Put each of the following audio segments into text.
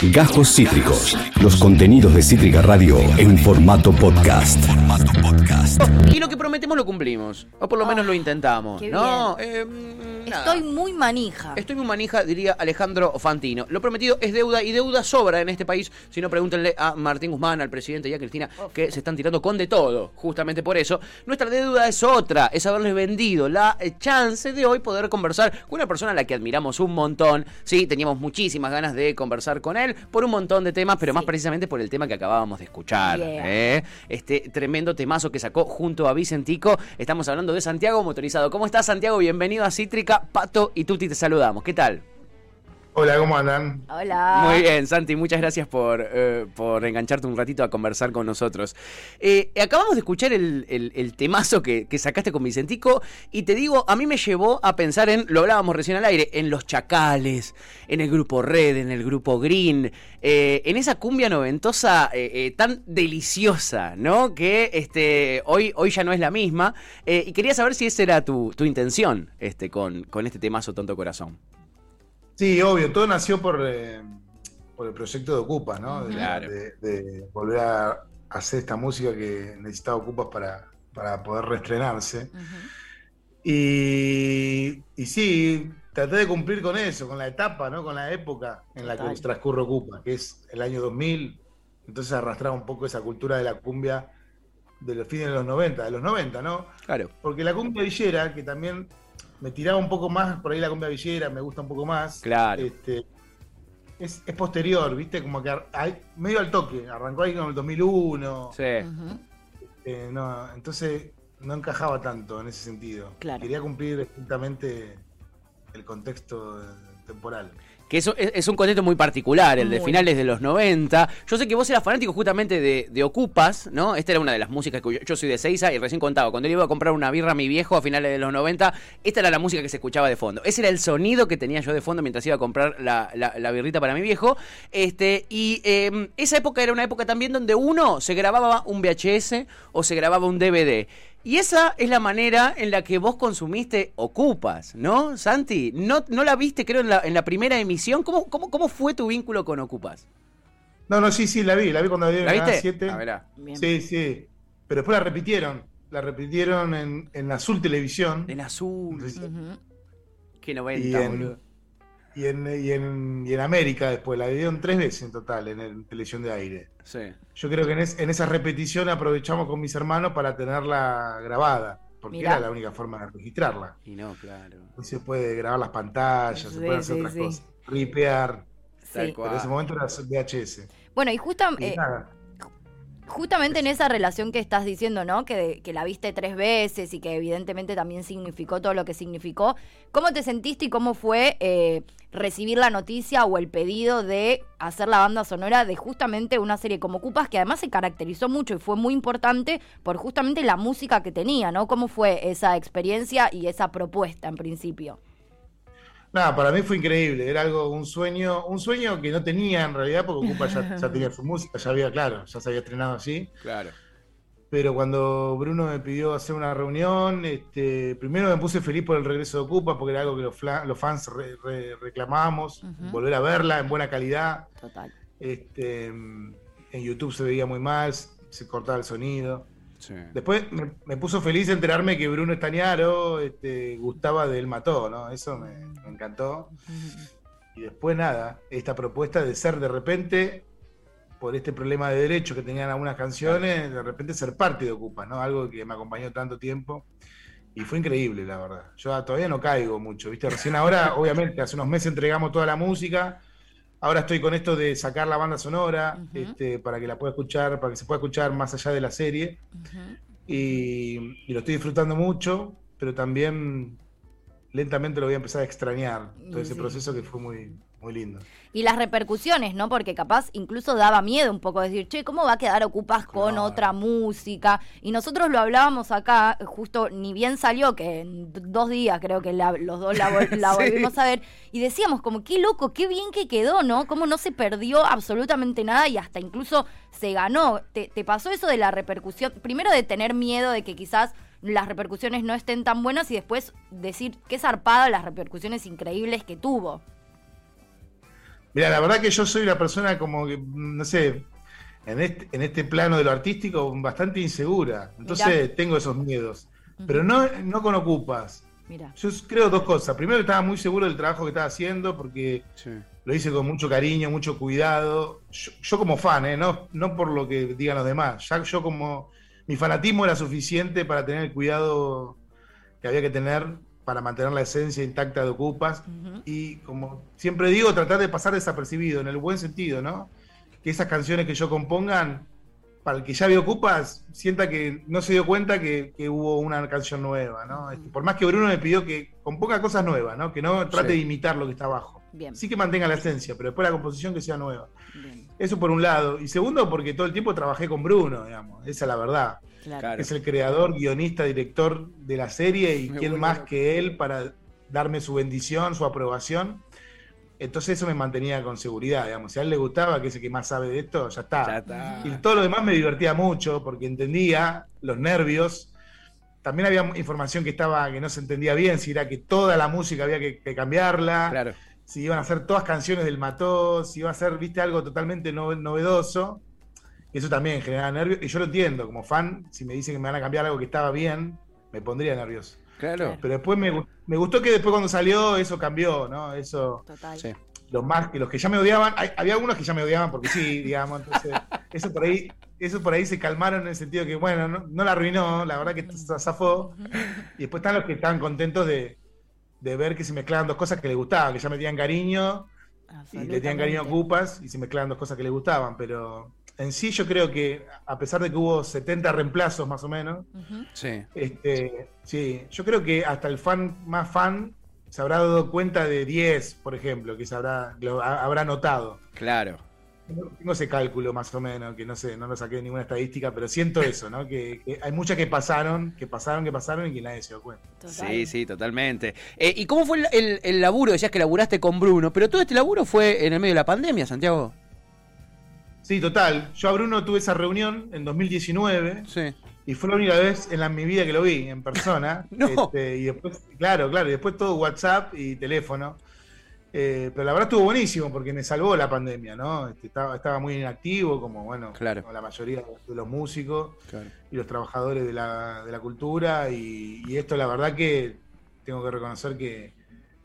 Gajos Cítricos. Los contenidos de Cítrica Radio en formato podcast. Y lo que prometemos lo cumplimos. O por lo menos lo intentamos. qué ¿No? Eh, nada. Estoy muy manija. Estoy muy manija, diría Alejandro Fantino. Lo prometido es deuda y deuda sobra en este país. Si no, pregúntenle a Martín Guzmán, al presidente y a Cristina, que se están tirando con de todo. Justamente por eso. Nuestra deuda es otra, es haberles vendido la eh, chance de hoy poder conversar con una persona a la que admiramos un montón. Sí, teníamos muchísimas ganas de conversar con él por un montón de temas, pero más precisamente por el tema que acabábamos de escuchar. Yeah. ¿eh? Este tremendo temazo que sacó junto a Vicentico. Estamos hablando de Santiago Motorizado. ¿Cómo estás, Santiago? Bienvenido a Cítrica. Pato y Tuti te saludamos. ¿Qué tal? Hola, ¿cómo andan? Hola. Muy bien, Santi, muchas gracias por, eh, por engancharte un ratito a conversar con nosotros. Eh, acabamos de escuchar el, el- el temazo que, que sacaste con Vicentico y te digo, a mí me llevó a pensar en, lo hablábamos recién al aire, en los chacales, en el grupo Red, en el grupo Green, eh, en esa cumbia noventosa eh, eh, tan deliciosa, ¿no? Que este, hoy, hoy ya no es la misma. Eh, y quería saber si esa era tu, tu intención este, con, con este temazo Tonto Corazón. Sí, obvio, todo nació por, eh, por el proyecto de Ocupa, ¿no? De, Claro. de- de volver a hacer esta música que necesitaba Ocupas para, para poder reestrenarse. Y, y sí, traté de cumplir con eso, con la etapa, ¿no? Con la época en la que transcurre Ocupa, que es el año 2000. Entonces arrastraba un poco esa cultura de la cumbia de los fines de los 90, de los 90, ¿no? Claro. Porque la cumbia villera, que también me tiraba un poco más, por ahí la cumbia villera me gusta un poco más. Claro. Este, es, es posterior, ¿viste? Como que ar- hay- medio al toque. Arrancó ahí con el 2001. Sí. Ujú. eh, no, entonces no encajaba tanto en ese sentido. Claro. Quería cumplir estrictamente el contexto temporal. Que eso es, es un contexto muy particular, el de Muy. finales de los 90. Yo sé que vos eras fanático justamente de, de Ocupas, ¿no? Esta era una de las músicas que yo, yo soy de Seiza y recién contaba. Cuando le iba a comprar una birra a mi viejo a finales de los 90, esta era la música que se escuchaba de fondo. Ese era el sonido que tenía yo de fondo mientras iba a comprar la, la- la birrita para mi viejo. Este, y eh, esa época era una época también donde uno se grababa un VHS o se grababa un DVD. Y esa es la manera en la que vos consumiste Ocupas, ¿no, Santi? ¿No, no la viste, creo, en la, en la primera emisión? ¿Cómo, cómo, ¿Cómo fue tu vínculo con Ocupas? No, no, sí, sí, la vi. La vi cuando la vi en ¿La viste? 7. A verá. Bien. Sí, sí. Pero después la repitieron. La repitieron en, en Azul Televisión. En azul. Entonces, Ujú. Qué y 90, en, boludo. Y, en, y, en, y en América después, la dieron tres veces en total en, el- televisión de aire. Sí. Yo creo que en, es- en esa repetición aprovechamos con mis hermanos para tenerla grabada, porque Mirá. era la única forma de registrarla. Y no, claro. Hoy se puede grabar las pantallas, se pueden hacer sí, otras sí. cosas, ripear, Tal Sí. cual. pero en ese momento era VHS. Bueno, y Y eh, nada, justamente en esa relación que estás diciendo, ¿no? Que, que la viste tres veces y que evidentemente también significó todo lo que significó. ¿Cómo te sentiste y cómo fue eh, recibir la noticia o el pedido de hacer la banda sonora de justamente una serie como Cupas, que además se caracterizó mucho y fue muy importante por justamente la música que tenía, ¿no? ¿Cómo fue esa experiencia y esa propuesta en principio? Nada, para mí fue increíble, era algo, un sueño, un sueño que no tenía en realidad, porque Ocupa ya, ya tenía su música, ya había, claro, ya se había estrenado así. Claro. Pero cuando Bruno me pidió hacer una reunión, este, primero me puse feliz por el regreso de Ocupa, porque era algo que los, fans re- re- reclamábamos, Ujú. volver a verla en buena calidad. Total. Este, en YouTube se veía muy mal, se cortaba el sonido. Sí. Después me, me puso feliz enterarme que Bruno Estañaro este, gustaba del Mató, ¿no? Eso me, me encantó. Y después nada, esta propuesta de ser de repente, por este problema de derechos que tenían algunas canciones, de repente ser parte de Ocupa, ¿no? Algo que me acompañó tanto tiempo. Y fue increíble, la verdad. Yo todavía no caigo mucho, ¿viste? Recién ahora, obviamente, hace unos meses entregamos toda la música. Ahora estoy con esto de sacar la banda sonora, este, para que la pueda escuchar, para que se pueda escuchar más allá de la serie. Y, y lo estoy disfrutando mucho, pero también lentamente lo voy a empezar a extrañar. Todo ese proceso que fue muy, muy lindo. Y las repercusiones, ¿no? Porque capaz incluso daba miedo un poco decir, che, ¿cómo va a quedar Ocupas con Claro. otra música? Y nosotros lo hablábamos acá, justo ni bien salió, que en dos días creo que la- los dos la, vol- la Sí. volvimos a ver, y decíamos como, qué loco, qué bien que quedó, ¿no? Cómo no se perdió absolutamente nada y hasta incluso se ganó. ¿Te, te pasó eso de la repercusión? Primero de tener miedo de que quizás las repercusiones no estén tan buenas y después decir qué zarpada las repercusiones increíbles que tuvo. Mira, la verdad que yo soy una persona como que, no sé, en este, en este plano de lo artístico bastante insegura. Entonces Mirá. tengo esos miedos. Pero no, no con ocupas. Yo creo dos cosas. Primero, estaba muy seguro del trabajo que estaba haciendo porque Sí. lo hice con mucho cariño, mucho cuidado. Yo, yo como fan, ¿eh? no, no por lo que digan los demás. Ya yo como mi fanatismo era suficiente para tener el cuidado que había que tener para mantener la esencia intacta de Ocupas. Y como siempre digo, tratar de pasar desapercibido, en el buen sentido, ¿no? Que esas canciones que yo compongan, para el que ya vio Ocupas, sienta que no se dio cuenta que, que hubo una canción nueva, ¿no? Este, por más que Bruno me pidió que componga cosas nuevas, ¿no? Que no trate Sí. de imitar lo que está abajo. Bien. Sí que mantenga la esencia, pero después la composición que sea nueva. Bien. Eso por un lado. Y segundo, porque todo el tiempo trabajé con Bruno, digamos. Esa es la verdad. Claro. Es el creador, guionista, director de la serie y Me quién más que él para darme su bendición, su aprobación. Entonces eso me mantenía con seguridad, digamos. Si a él le gustaba, que es el que más sabe de esto, ya está. Ya está. Y todo lo demás me divertía mucho porque entendía los nervios. También había información que estaba que no se entendía bien, si era que toda la música había que, que cambiarla, Claro. Si iban a ser todas canciones del Mató, si iba a ser, viste, algo totalmente no- novedoso. Eso también generaba nervios. Y yo lo entiendo, como fan, si me dicen que me van a cambiar algo que estaba bien, me pondría nervioso. Claro. Pero después me, me gustó que después cuando salió eso cambió, ¿no? Eso Total. Sí. los más que los que ya me odiaban, hay- había algunos que ya me odiaban porque sí, digamos, entonces eso por ahí, eso por ahí se calmaron en el sentido que bueno, no, no la arruinó, la verdad que se zafó, y después están los que estaban contentos de, de ver que se mezclaban dos cosas que les gustaban, que ya metían cariño y le tenían cariño a. Cupas y se mezclaban dos cosas que les gustaban, pero en sí yo creo que a pesar de que hubo 70 reemplazos más o menos. Sí. este, sí, yo creo que hasta el fan más fan se habrá dado cuenta de 10, por ejemplo, que se habrá, lo ha- habrá notado. Claro. Tengo ese cálculo más o menos, que no sé, no lo saqué de ninguna estadística, pero siento eso, ¿no? Que, que hay muchas que pasaron, que pasaron, que pasaron y que nadie se dio cuenta. Total. Sí, sí, totalmente. Eh, ¿Y cómo fue el, el- el laburo? Decías que laburaste con Bruno, pero todo este laburo fue en el medio de la pandemia, Santiago. Sí, total. Yo a Bruno tuve esa reunión en 2019 Sí. y fue la única vez en la, mi vida que lo vi en persona. No. Este, y después, claro, claro, y después todo WhatsApp y teléfono. Eh, pero la verdad estuvo buenísimo porque me salvó la pandemia, ¿no? Este, estaba, estaba muy inactivo, como bueno, Claro. como la mayoría de los músicos. Claro. y los trabajadores de la, de la cultura y, y esto la verdad que tengo que reconocer que,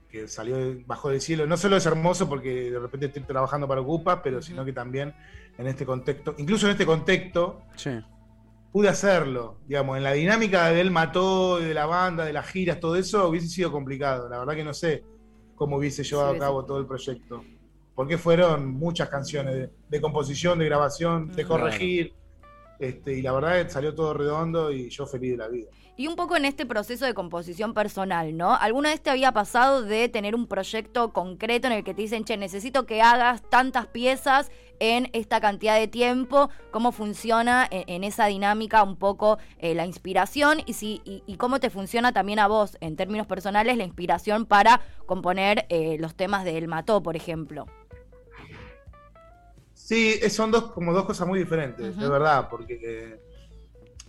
que salió bajo del cielo. No solo es hermoso porque de repente estoy trabajando para Ocupa, pero sino que también en este contexto, incluso en este contexto, Sí. pude hacerlo. Digamos, en la dinámica del mató, de la banda, de las giras, todo eso, hubiese sido complicado. La verdad que no sé cómo hubiese llevado Sí, a cabo sí. todo el proyecto. Porque fueron muchas canciones de, de composición, de grabación, de corregir. Este, y la verdad que salió todo redondo y yo feliz de la vida. Y un poco en este proceso de composición personal, ¿no? ¿Alguna vez te había pasado de tener un proyecto concreto en el que te dicen, che, necesito que hagas tantas piezas en esta cantidad de tiempo? ¿Cómo funciona en, en esa dinámica un poco eh, la inspiración? Y, si, y, y cómo te funciona también a vos, en términos personales, la inspiración para componer eh, los temas de El Mató, por ejemplo? Sí, es- son dos, como dos cosas muy diferentes, Ujú. de verdad, porque eh,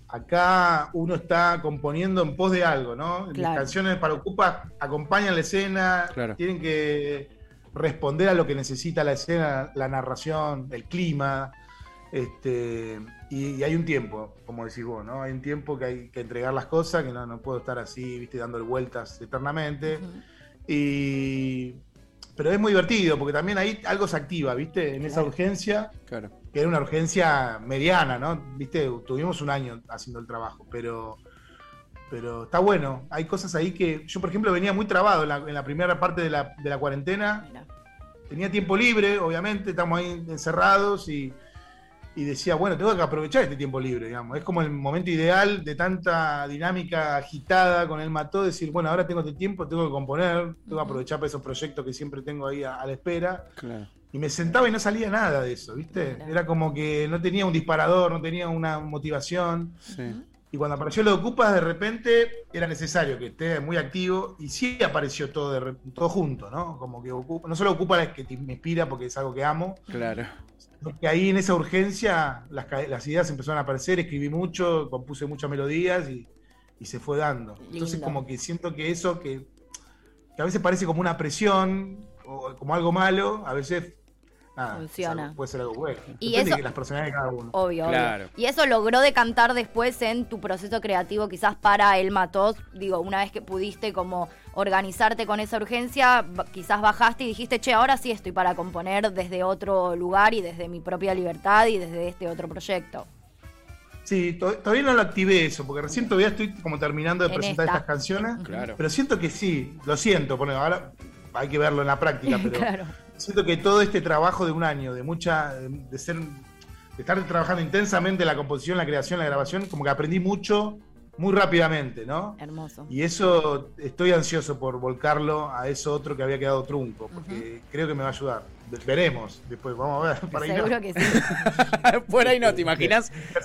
acá uno está componiendo en pos de algo, ¿no? Claro. canciones para Ocupa acompañan la escena, Claro. tienen que responder a lo que necesita la escena, la narración, el clima, este, y, y hay un tiempo, como decís vos, ¿no? Hay un tiempo que hay que entregar las cosas, que no, no puedo estar así, viste, dándole vueltas eternamente. Y pero es muy divertido porque también ahí algo se activa, ¿viste? En esa urgencia, Claro. que era una urgencia mediana, ¿no? ¿Viste? Tuvimos un año haciendo el trabajo, pero pero está bueno. Hay cosas ahí que yo, por ejemplo, venía muy trabado en la, en la primera parte de la, de la cuarentena. Tenía tiempo libre, obviamente, estamos ahí encerrados y, y decía, bueno, tengo que aprovechar este tiempo libre, digamos. Es como el momento ideal de tanta dinámica agitada con el mató, decir, bueno, ahora tengo este tiempo, tengo que componer, tengo que aprovechar para esos proyectos que siempre tengo ahí a, a la espera. Claro. Y me sentaba y no salía nada de eso, ¿viste? Claro. Era como que no tenía un disparador, no tenía una motivación. Sí. Y cuando apareció lo de Ocupas, de repente era necesario que esté muy activo y sí apareció todo, de todo junto, ¿no? Como que Ocupa, no solo Ocupa es que te- me inspira porque es algo que amo, Claro. sino que ahí en esa urgencia las, ideas empezaron a aparecer, escribí mucho, compuse muchas melodías y, y se fue dando. Entonces Lindo. como que siento que eso que, que a veces parece como una presión o como algo malo, a veces nada, Funciona. es algo- puede ser algo bueno. Y Depende eso- de las personalidades de cada uno. Obvio, Claro. obvio. Y eso logró decantar después en tu proceso creativo, quizás para El Matos. Digo, una vez que pudiste como organizarte con esa urgencia, quizás bajaste y dijiste, che, ahora sí estoy para componer desde otro lugar y desde mi propia libertad y desde este otro proyecto. Sí, to- todavía no lo activé eso, porque recién todavía estoy como terminando de En presentar esta. estas canciones. Claro. Pero siento que sí, lo siento, bueno, ahora hay que verlo en la práctica, pero Claro. Siento que todo este trabajo de un año, de mucha, de, ser, de estar trabajando intensamente en la composición, la creación, la grabación, como que aprendí mucho muy rápidamente, ¿no? Hermoso. Y eso estoy ansioso por volcarlo a eso otro que había quedado trunco, porque creo que me va a ayudar. Ve- Veremos, después vamos a ver. Para ahí no. Seguro que sí. Por ahí no, ¿te imaginas?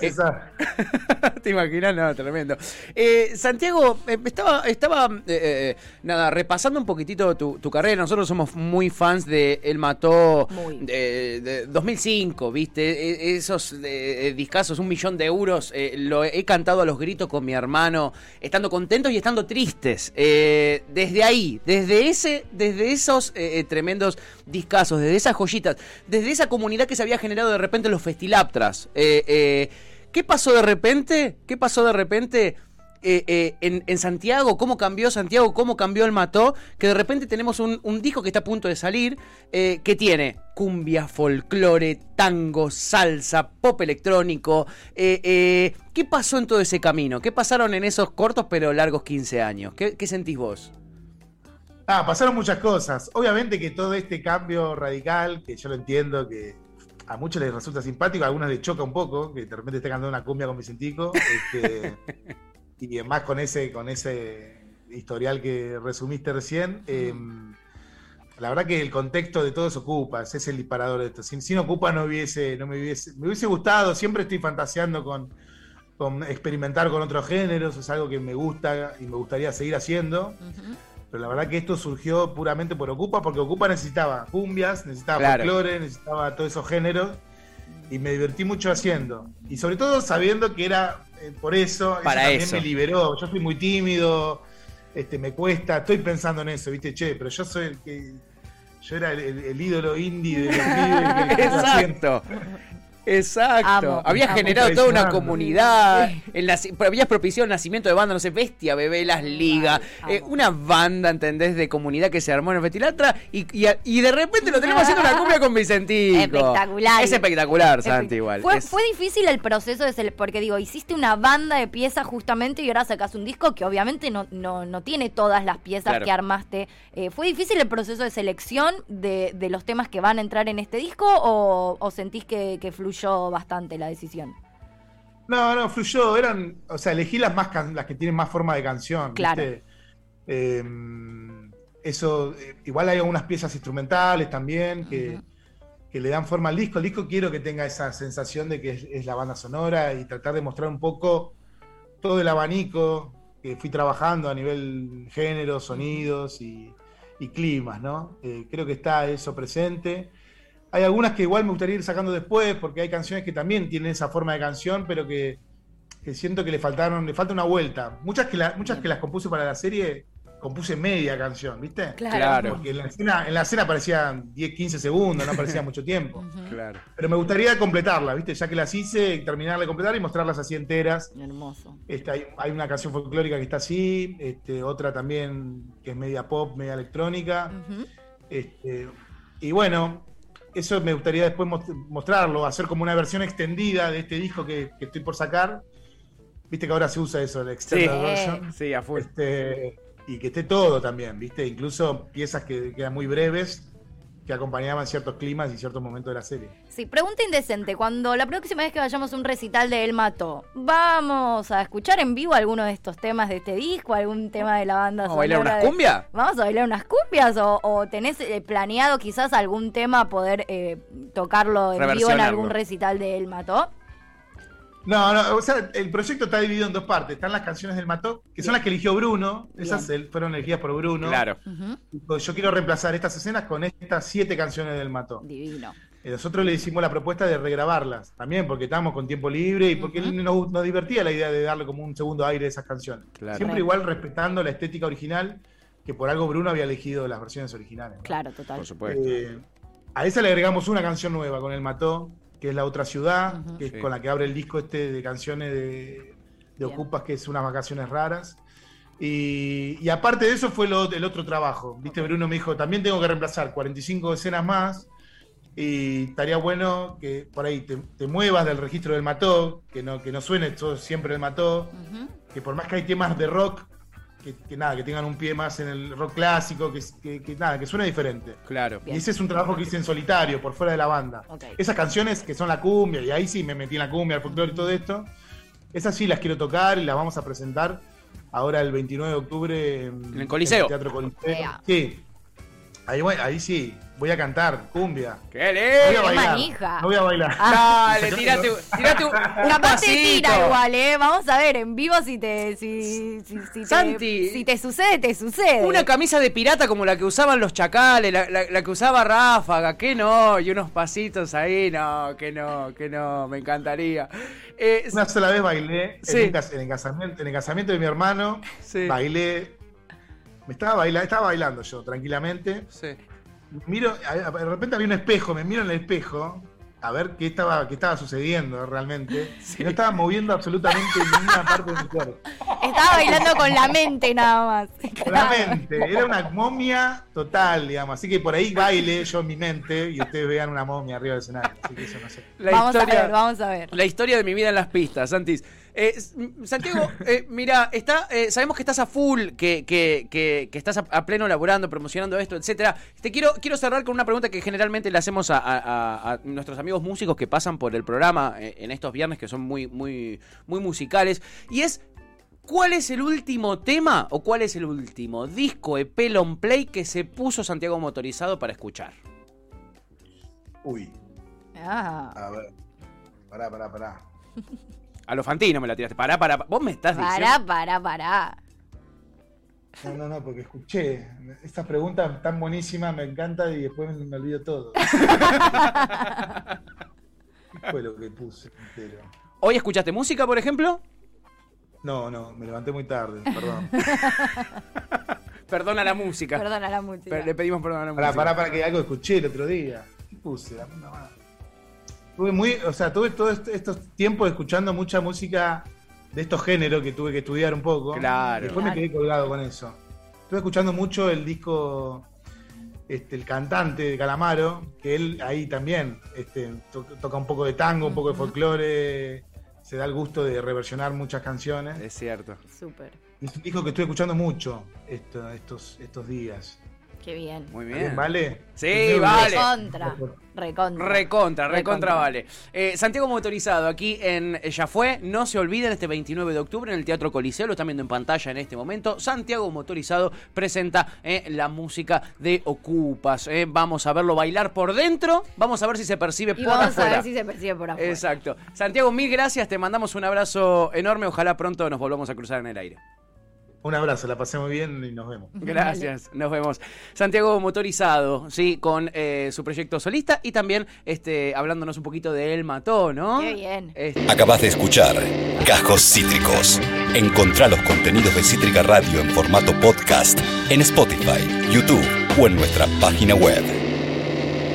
¿Te imaginas? No, tremendo. Eh, Santiago, eh, estaba, estaba eh, nada, repasando un poquitito tu, tu carrera. Nosotros somos muy fans de El Mató de, de 2005, ¿viste? E- Esos discazos, un millón de euros. eh, lo he cantado a los gritos con mi hermano, estando contentos y estando tristes. Eh, desde ahí, desde, ese, desde esos tremendos discazos, desde esas joyitas, desde esa comunidad que se había generado de repente en los Festilaptras. Eh, eh, ¿Qué pasó de repente? ¿Qué pasó de repente eh, en, Santiago? ¿Cómo cambió Santiago? ¿Cómo cambió el Mató? Que de repente tenemos un, disco que está a punto de salir eh, que tiene cumbia, folclore, tango, salsa, pop electrónico. ¿Qué pasó en todo ese camino? ¿Qué pasaron en esos cortos pero largos 15 años? ¿Qué, qué sentís vos? Ah, pasaron muchas cosas. Obviamente que todo este cambio radical, que yo lo entiendo, que a muchos les resulta simpático, a algunos les choca un poco, que de repente esté cantando una cumbia con Vicentico, este, y más con ese, con ese historial que resumiste recién. eh, la verdad que el contexto de todo es Ocupas, es el disparador de esto. Sin, sin Ocupa no hubiese, no me hubiese, me hubiese gustado, siempre estoy fantaseando con, con experimentar con otros géneros, es algo que me gusta y me gustaría seguir haciendo. Pero la verdad que esto surgió puramente por Ocupa, porque Ocupa necesitaba cumbias, necesitaba Claro. folclore, necesitaba todos esos géneros. Y me divertí mucho haciendo. Y sobre todo sabiendo que era eh, por eso, Para también eso. me liberó. Yo fui muy tímido, este, me cuesta, estoy pensando en eso, ¿viste? Che, pero yo soy el que. Yo era el, el- el ídolo indie de los. Exacto. Exacto. Amo, habías amo. generado toda una comunidad. el habías propiciado el nacimiento de banda, no sé, Bestia, Bebé, Las Ligas. Eh, una banda, ¿entendés? De comunidad que se armó en el Festilatra. Y, y, y de repente lo tenemos haciendo una cumbia con Vicentico. Espectacular. Es espectacular, Santi, igual. Fue, Es- fue difícil el proceso de sele- porque digo, hiciste una banda de piezas justamente y ahora sacás un disco que obviamente no, no, no tiene todas las piezas Claro. que armaste. Eh, ¿Fue difícil el proceso de selección de, de los temas que van a entrar en este disco o, o sentís que, que fluyó bastante la decisión? No, no, fluyó. Eran, o sea, elegí las más can- las que tienen más forma de canción. Claro. ¿viste? Eh, eso, eh, igual hay algunas piezas instrumentales también que, que le dan forma al disco. El disco quiero que tenga esa sensación de que es, es la banda sonora y tratar de mostrar un poco todo el abanico que fui trabajando a nivel género, sonidos y, y climas, ¿no? Eh, creo que está eso presente. Hay algunas que igual me gustaría ir sacando después, porque hay canciones que también tienen esa forma de canción, pero que, que siento que le faltaron, le falta una vuelta. Muchas que, la- muchas que las compuse para la serie, compuse media canción, ¿viste? Claro. Porque en la escena, en la escena aparecían 10, 15 segundos, no aparecía mucho tiempo. Claro. Pero me gustaría completarla, ¿viste? Ya que las hice, terminarla de completar y mostrarlas así enteras. Hermoso. Este, hay, hay una canción folclórica que está así, este, otra también que es media pop, media electrónica. Este, y bueno, eso me gustaría después mos- mostrarlo, hacer como una versión extendida de este disco que, que estoy por sacar. Viste que ahora se usa eso, la Sí, extended version. sí, a full. Este, y que esté todo también, ¿viste? Incluso piezas que quedan muy breves, que acompañaban ciertos climas y ciertos momentos de la serie. Sí, pregunta indecente. Cuando la próxima vez que vayamos a un recital de El Mato, ¿vamos a escuchar en vivo alguno de estos temas de este disco? ¿Algún tema de la banda ¿Vamos a bailar unas de- cumbia? ¿Vamos a bailar unas cumbias? ¿O, o tenés eh, planeado quizás algún tema poder eh, tocarlo en vivo en algún recital de El Mato? No, no, o sea, el proyecto está dividido en dos partes. Están las canciones del Mató, que son las que eligió Bruno. Esas Bien. eh, fueron elegidas por Bruno. Claro. Yo quiero reemplazar estas escenas con estas siete canciones del Mató. Divino. Y nosotros le hicimos la propuesta de regrabarlas, también porque estábamos con tiempo libre y porque Ujú. nos, nos divertía la idea de darle como un segundo aire a esas canciones. Claro. Siempre igual respetando la estética original, que por algo Bruno había elegido las versiones originales. ¿no? Claro, total. Por supuesto. Eh, A esa le agregamos una canción nueva con el Mató, que es La Otra Ciudad, que es Sí. con la que abre el disco este de canciones de, de. Ocupas, que es unas vacaciones raras. Y, y aparte de eso fue lo- el otro trabajo. Viste, Bruno me dijo, también tengo que reemplazar 45 escenas más. Y estaría bueno que por ahí te, te muevas del registro del Mató, que no, que no suene todo siempre el Mató, que por más que hay temas de rock, que, que nada, que tengan un pie más en el rock clásico, que, que- que nada, que suene diferente. Claro. Bien. Y ese es un trabajo que hice en solitario, por fuera de la banda. Ok. Esas canciones que son la cumbia, y ahí sí me metí en la cumbia, el folclore y todo esto, esas sí las quiero tocar y las vamos a presentar ahora el 29 de octubre en, En el Coliseo. Teatro Coliseo. Ea. Sí. Ahí, voy- ahí sí, voy a cantar cumbia. ¡Qué No voy lindo! a bailar. manija. No voy a bailar. Dale, tírate, tírate un, un Capaz te tira igual, ¿eh? Vamos a ver en vivo si te, si, si, si Santi. te, si te sucede, te sucede. Una camisa de pirata como la que usaban los chacales, la, la- la que usaba Ráfaga, que no, y unos pasitos ahí, no, que no, que no, me encantaría. Eh, Una sola vez bailé Sí. en el casamiento, en el casamiento de mi hermano. Sí. Bailé. Me estaba bailando, estaba bailando yo tranquilamente. sí. Miro, de repente había un espejo, me miro en el espejo a ver qué estaba, qué estaba sucediendo realmente. Y no estaba moviendo absolutamente ninguna parte de mi cuerpo. Estaba bailando con la mente nada más. Realmente, era una momia total, digamos. Así que por ahí baile yo en mi mente y ustedes vean una momia arriba del escenario. Así que eso no sé. La vamos historia, a ver, vamos a ver. La historia de mi vida en las pistas, Santis. Eh, Santiago, eh, mira, está, eh, sabemos que estás a full, que, que, que, que estás a, a pleno laburando, promocionando esto, etcétera. Te quiero, quiero cerrar con una pregunta que generalmente le hacemos a, a- a- a nuestros amigos músicos que pasan por el programa eh, en estos viernes que son muy, muy, muy musicales. Y es. ¿Cuál es el último tema o cuál es el último disco EP long play que se puso Santiago Motorizado para escuchar? Uy, Ah. a ver. Pará, pará, pará. A lo Fantino me la tiraste. Pará, pará. Vos me estás diciendo. Pará, pará, pará. No, no, no, porque escuché. Estas preguntas tan buenísimas, me encanta y después me, me olvido todo. ¿Qué fue lo que puse entero? ¿Hoy escuchaste música, por ejemplo? No, no, me levanté muy tarde, perdón. Perdona la música. Perdona la música. Le pedimos perdón a la Pará, música. pará, para que algo escuché el otro día. ¿Qué puse? La puta madre. Tuve muy, o sea, tuve todos est- estos tiempos escuchando mucha música de estos géneros que tuve que estudiar un poco. Claro. Después me quedé colgado con eso. Estuve escuchando mucho el disco, este, el cantante de Calamaro, que él ahí también este, to- toca un poco de tango, un poco de folclore, se da el gusto de reversionar muchas canciones. Es cierto. Súper. Es un disco que estuve escuchando mucho esto- estos, estos días. Qué bien. Muy ¿Bien, bien. ¿Vale? Sí, vale. Recontra. Recontra. Recontra, vale. Eh, Santiago Motorizado, aquí en Ya Fue. No se olviden, este 29 de octubre en el Teatro Coliseo, lo están viendo en pantalla en este momento. Santiago Motorizado presenta eh, la música de Ocupas. eh. Vamos a verlo bailar por dentro. Vamos a ver si se percibe Y por vamos afuera. a ver si se percibe por afuera. Exacto. Santiago, mil gracias. Te mandamos un abrazo enorme. Ojalá pronto nos volvamos a cruzar en el aire. Un abrazo, la pasé muy bien y nos vemos. Gracias, nos vemos. Santiago Motorizado, sí, con eh, su proyecto solista y también este, hablándonos un poquito de El Mató, ¿no? Qué bien. Este, Acabas de escuchar Cajos Cítricos. Encontrá los contenidos de Cítrica Radio en formato podcast en Spotify, YouTube o en nuestra página web.